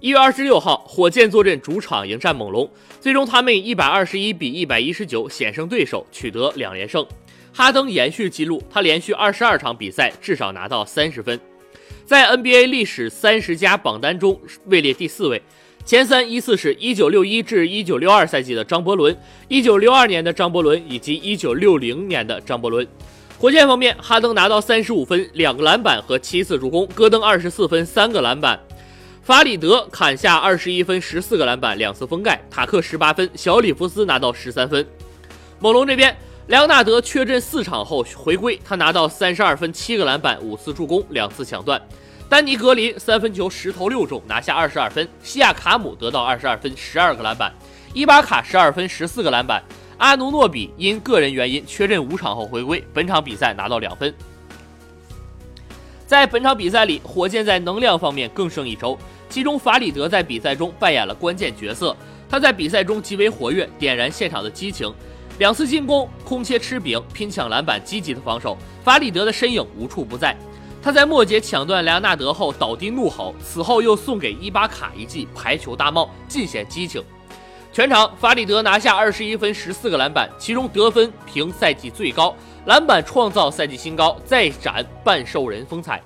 一月二十六号，火箭坐镇主场迎战猛龙，最终他们以一百二十一比一百一十九险胜对手，取得两连胜。哈登延续纪录，他连续二十二场比赛至少拿到三十分，在 NBA 历史三十加榜单中位列第四位。前三依次是一九六一至一九六二赛季的张伯伦、一九六二年的张伯伦以及一九六零年的张伯伦。火箭方面，哈登拿到三十五分、两个篮板和七次助攻，戈登二十四分、三个篮板。法里德砍下二十一分、十四个篮板、两次封盖，塔克十八分，小里弗斯拿到十三分。猛龙这边，莱昂纳德缺阵四场后回归，他拿到三十二分、七个篮板、五次助攻、两次抢断。丹尼格林三分球十投六中，拿下二十二分。西亚卡姆得到二十二分、十二个篮板。伊巴卡十二分、十四个篮板。阿努诺比因个人原因缺阵五场后回归，本场比赛拿到两分。在本场比赛里，火箭在能量方面更胜一筹。其中，法里德在比赛中扮演了关键角色。他在比赛中极为活跃，点燃现场的激情。两次进攻，空切吃饼，拼抢篮板，积极的防守。法里德的身影无处不在。他在末节抢断莱昂纳德后倒地怒吼，此后又送给伊巴卡一记排球大帽，尽显激情。全场，法里德拿下二十一分、十四个篮板，其中得分评赛季最高，篮板创造赛季新高，再展半兽人风采。